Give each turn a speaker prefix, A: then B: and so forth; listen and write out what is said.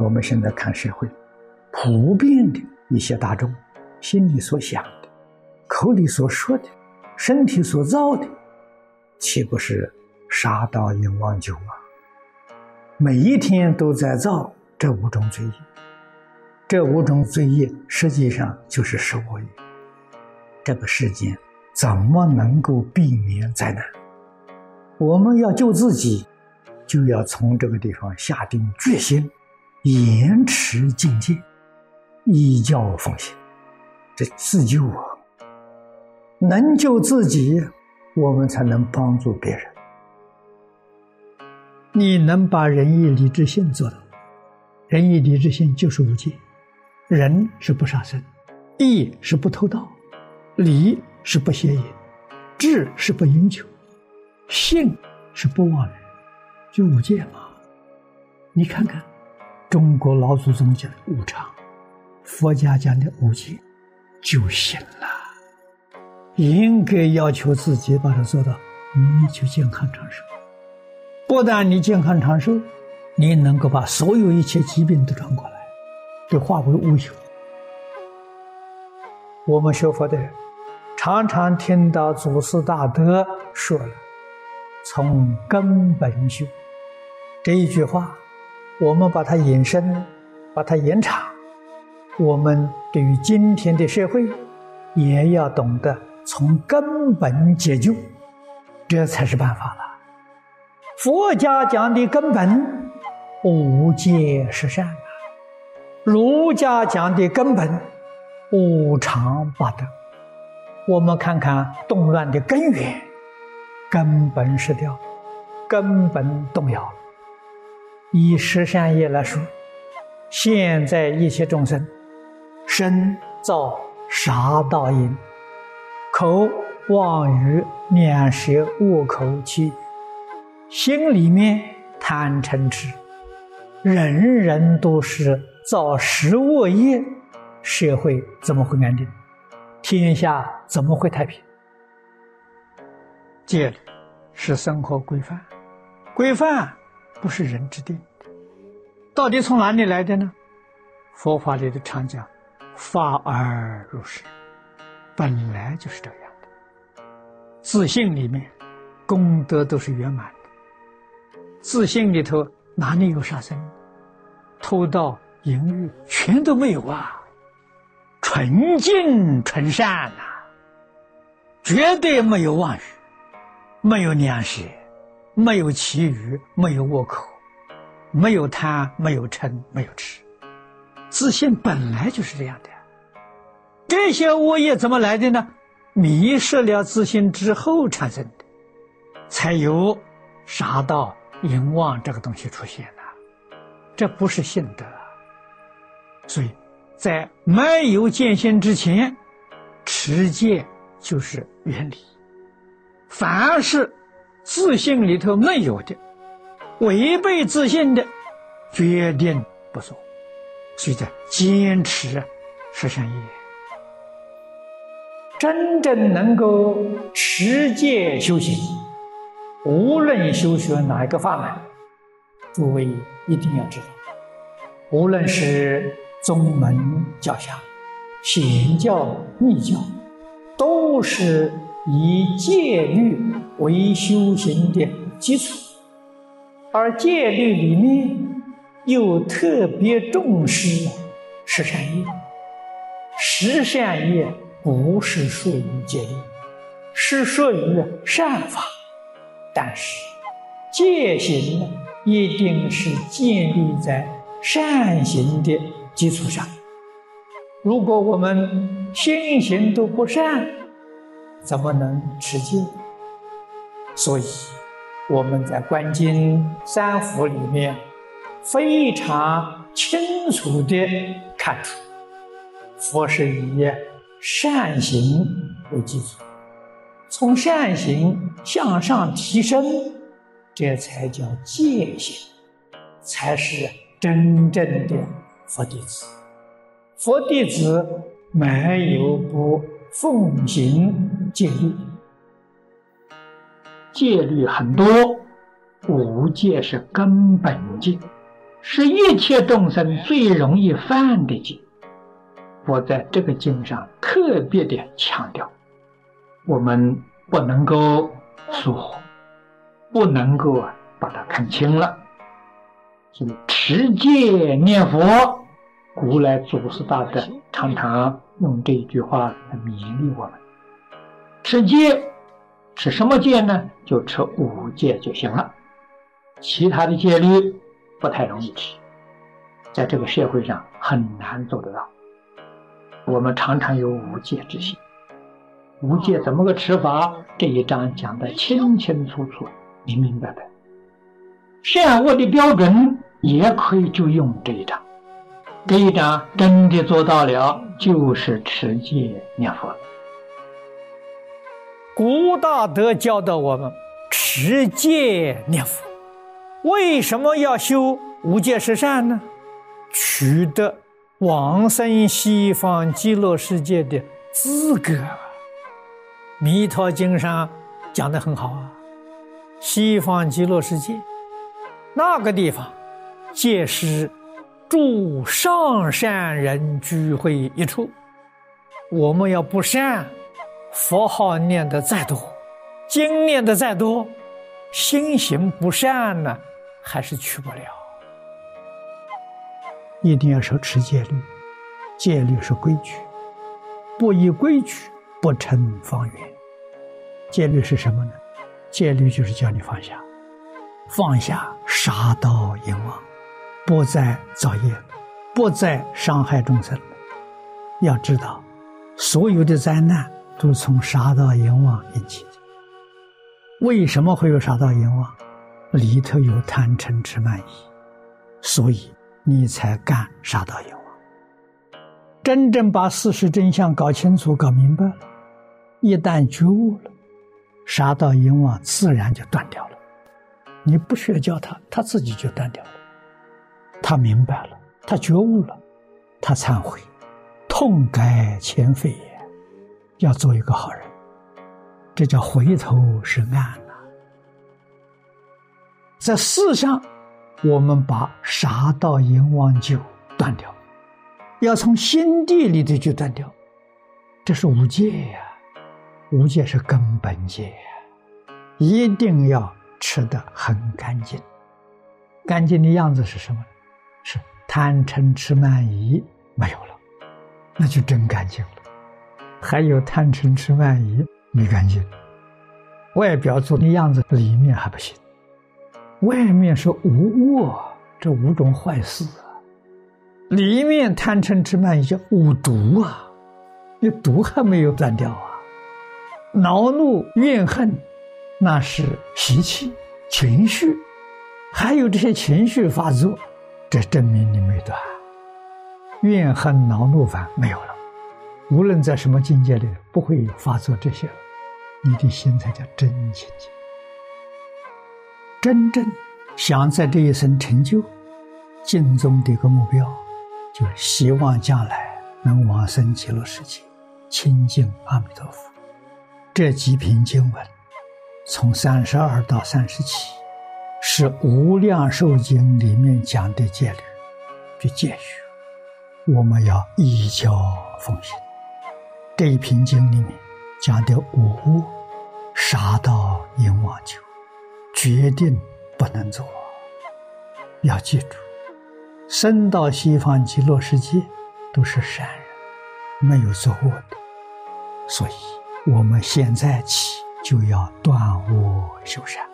A: 我们现在看社会，普遍的一些大众心里所想的、口里所说的、身体所造的，岂不是杀盗淫妄酒吗？每一天都在造这五种罪业，这五种罪业实际上就是十恶业。这个世间怎么能够避免灾难？我们要救自己，就要从这个地方下定决心。严持境界，依教奉行，这自救啊！能救自己，我们才能帮助别人。你能把仁义礼智信做到？仁义礼智信就是五戒：仁是不杀生，义是不偷盗，礼是不邪淫，智是不饮酒，信是不妄语，就五戒嘛。你看看。中国老祖宗讲的无常，佛家讲的无戒，就行了。应该要求自己把它做到，你就健康长寿。不但你健康长寿，你能够把所有一切疾病都转过来，都化为乌有。我们学佛的人，常常听到祖师大德说了：“从根本修。”这一句话。我们把它延伸，把它延长。我们对于今天的社会，也要懂得从根本解救，这才是办法了。佛家讲的根本，无界是善啊；儒家讲的根本，无常八德。我们看看动乱的根源，根本失掉，根本动摇了。以十善业来说，现在一切众生，身造杀盗淫，口妄语两舌恶口气，心里面贪嗔痴，人人都是造十恶业，社会怎么会安定？天下怎么会太平？戒律是生活规范，规范。不是人之定的，到底从哪里来的呢？佛法里的常讲，发而入实，本来就是这样的。自信里面，功德都是圆满的。自信里头哪里有杀生、偷盗、淫欲，全都没有啊！纯净纯善呐，绝对没有妄语，没有良心。没有其余，没有恶口，没有贪，没有嗔，没有痴，自信本来就是这样的。这些恶业怎么来的呢？迷失了自信之后产生的，才有杀盗淫妄这个东西出现的。这不是信德，所以在没有见性之前，持戒就是原理。凡是。自信里头没有的，违背自信的，决定不做。所以，在坚持啊十善业，真正能够持戒修行，无论修学哪一个法门，诸位一定要知道，无论是宗门教下、显教密教，都是。以戒律为修行的基础，而戒律里面又特别重视十善业。十善业不是属于戒律，是属于善法，但是戒行呢，一定是建立在善行的基础上。如果我们心行都不善，怎么能持戒？所以我们在观经三福里面非常清楚地看出，佛是以善行为基础，从善行向上提升，这才叫戒行，才是真正的佛弟子。佛弟子没有不。奉行戒律，戒律很多，五戒是根本戒，
B: 是一切众生最容易犯的戒。我在这个经上特别的强调，我们不能够疏忽，不能够啊把它看轻了。所以持戒念佛，古来祖师大德常常用这句话来勉励我们：持戒，持什么戒呢？就持五戒就行了，其他的戒律不太容易持，在这个社会上很难做得到。我们常常有五戒之心，五戒怎么个持法？这一章讲的清清楚楚、明明白白。善恶的标准也可以就用这一章，这一章真的做到了，就是持戒念佛。
A: 古大德教导我们持戒念佛，为什么要修无戒十善呢？取得。往生西方极乐世界的资格，《弥陀经》上讲的很好啊。西方极乐世界那个地方，皆是诸上善人聚会一处。我们要不善，佛号念的再多，经念的再多，心行不善呢，还是去不了。一定要守持戒律，戒律是规矩，不依规矩不成方圆。戒律是什么呢？戒律就是叫你放下，放下杀盗淫妄，不再造业，不再伤害众生。要知道，所有的灾难都从杀盗淫妄引起的。为什么会有杀盗淫妄？里头有贪嗔痴慢疑，所以。你才干杀盗淫妄，真正把事实真相搞清楚、搞明白了，一旦觉悟了，杀盗淫妄自然就断掉了。你不需要教他，他自己就断掉了。他明白了，他觉悟了，他忏悔，痛改前非，要做一个好人。这叫回头是岸呐，在世上。我们把杀盗淫妄就断掉，要从心地里头就断掉，这是无戒呀，无戒是根本戒呀，一定要吃的很干净。干净的样子是什么？是贪嗔痴慢疑没有了，那就真干净了。还有贪嗔痴慢疑没干净，外表做的样子，里面还不行。外面是无恶，这五种坏事啊；里面贪嗔痴慢疑叫五毒啊，你毒还没有断掉啊。恼怒怨恨，那是习气情绪，还有这些情绪发作，这证明你没断。怨恨恼怒烦没有了，无论在什么境界里，不会发作这些。你的心才叫真清净。真正想在这一生成就尽宗的一个目标，就是希望将来能往生极乐世界，亲近阿弥陀佛。这几篇经文，从三十二到三十七，是《无量寿经》里面讲的戒律，就戒学，我们要依教奉行。这一瓶经里面讲的无杀到阎王酒。决定不能做，要记住，生到西方极乐世界都是善人，没有作恶的，所以我们现在起就要断恶修善。